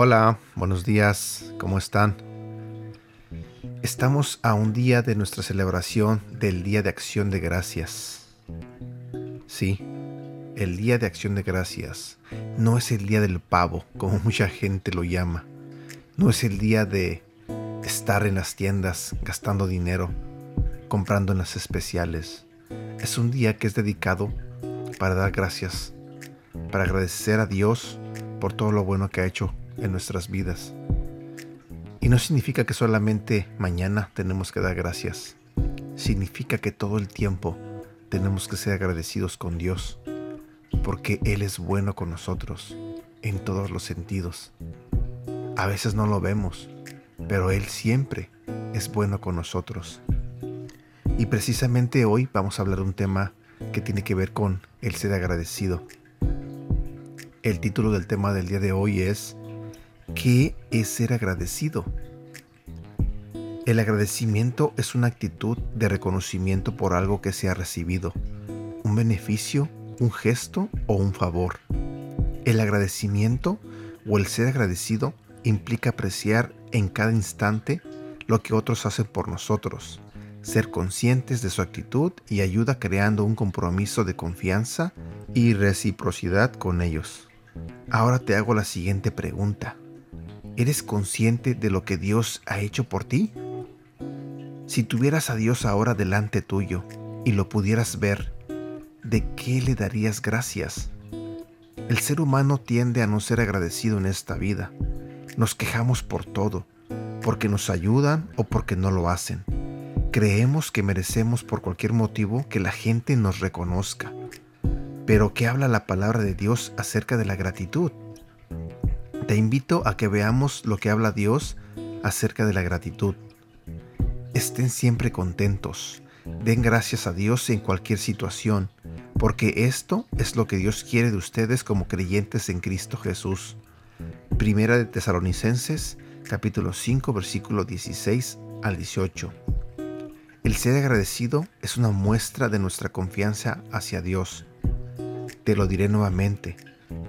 Hola, buenos días, ¿cómo están? Estamos a un día de nuestra celebración del Día de Acción de Gracias. Sí, el Día de Acción de Gracias no es el Día del Pavo, como mucha gente lo llama. No es el día de estar en las tiendas gastando dinero, comprando en las especiales. Es un día que es dedicado para dar gracias, para agradecer a Dios por todo lo bueno que ha hecho en nuestras vidas. Y no significa que solamente mañana tenemos que dar gracias. Significa que todo el tiempo tenemos que ser agradecidos con Dios, porque Él es bueno con nosotros en todos los sentidos. A veces no lo vemos, pero Él siempre es bueno con nosotros. Y precisamente hoy vamos a hablar de un tema que tiene que ver con el ser agradecido. El título del tema del día de hoy es ¿Qué es ser agradecido? El agradecimiento es una actitud de reconocimiento por algo que se ha recibido, un beneficio, un gesto o un favor. El agradecimiento o el ser agradecido implica apreciar en cada instante lo que otros hacen por nosotros, ser conscientes de su actitud y ayuda creando un compromiso de confianza y reciprocidad con ellos. Ahora te hago la siguiente pregunta. ¿Eres consciente de lo que Dios ha hecho por ti? Si tuvieras a Dios ahora delante tuyo y lo pudieras ver, ¿de qué le darías gracias? El ser humano tiende a no ser agradecido en esta vida. Nos quejamos por todo, porque nos ayudan o porque no lo hacen. Creemos que merecemos por cualquier motivo que la gente nos reconozca. Pero ¿qué habla la palabra de Dios acerca de la gratitud? Te invito a que veamos lo que habla Dios acerca de la gratitud. Estén siempre contentos. Den gracias a Dios en cualquier situación, porque esto es lo que Dios quiere de ustedes como creyentes en Cristo Jesús. Primera de Tesalonicenses, capítulo 5, versículo 16 al 18. El ser agradecido es una muestra de nuestra confianza hacia Dios. Te lo diré nuevamente.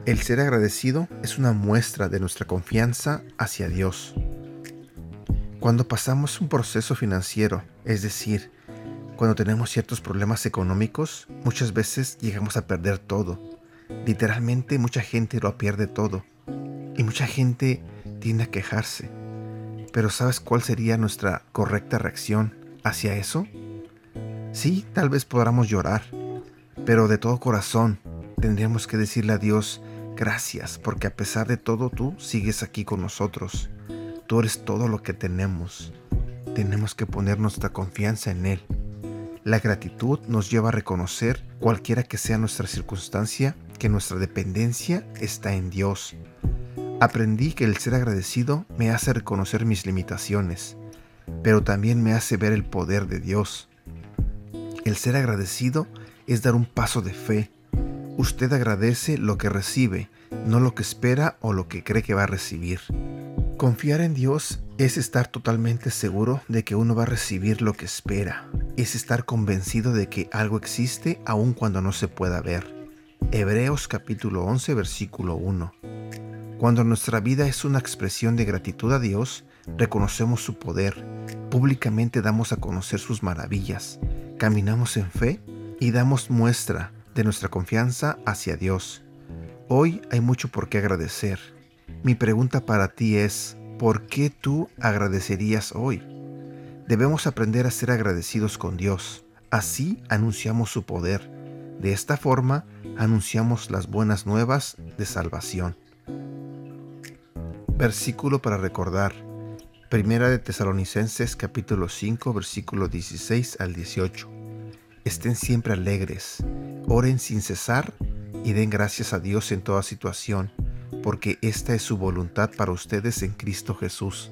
El ser agradecido es una muestra de nuestra confianza hacia Dios. Cuando pasamos un proceso financiero, es decir, cuando tenemos ciertos problemas económicos, muchas veces llegamos a perder todo. Literalmente mucha gente lo pierde todo. Y mucha gente tiende a quejarse. Pero ¿sabes cuál sería nuestra correcta reacción hacia eso? Sí, tal vez podamos llorar, pero de todo corazón tendríamos que decirle a Dios, gracias, porque a pesar de todo tú sigues aquí con nosotros. Tú eres todo lo que tenemos. Tenemos que poner nuestra confianza en Él. La gratitud nos lleva a reconocer, cualquiera que sea nuestra circunstancia, que nuestra dependencia está en Dios. Aprendí que el ser agradecido me hace reconocer mis limitaciones, pero también me hace ver el poder de Dios. El ser agradecido es dar un paso de fe, Usted agradece lo que recibe, no lo que espera o lo que cree que va a recibir. Confiar en Dios es estar totalmente seguro de que uno va a recibir lo que espera. Es estar convencido de que algo existe aun cuando no se pueda ver. Hebreos capítulo 11 versículo 1. Cuando nuestra vida es una expresión de gratitud a Dios, reconocemos su poder, públicamente damos a conocer sus maravillas, caminamos en fe y damos muestra de nuestra confianza hacia Dios. Hoy hay mucho por qué agradecer. Mi pregunta para ti es, ¿por qué tú agradecerías hoy? Debemos aprender a ser agradecidos con Dios. Así anunciamos su poder. De esta forma anunciamos las buenas nuevas de salvación. Versículo para recordar. Primera de Tesalonicenses capítulo 5 versículo 16 al 18. Estén siempre alegres, oren sin cesar y den gracias a Dios en toda situación, porque esta es su voluntad para ustedes en Cristo Jesús.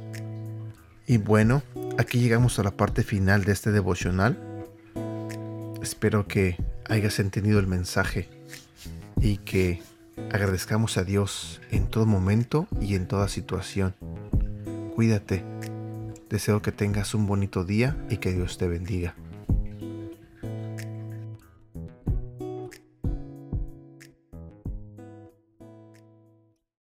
Y bueno, aquí llegamos a la parte final de este devocional. Espero que hayas entendido el mensaje y que Agradezcamos a Dios en todo momento y en toda situación. Cuídate. Deseo que tengas un bonito día y que Dios te bendiga.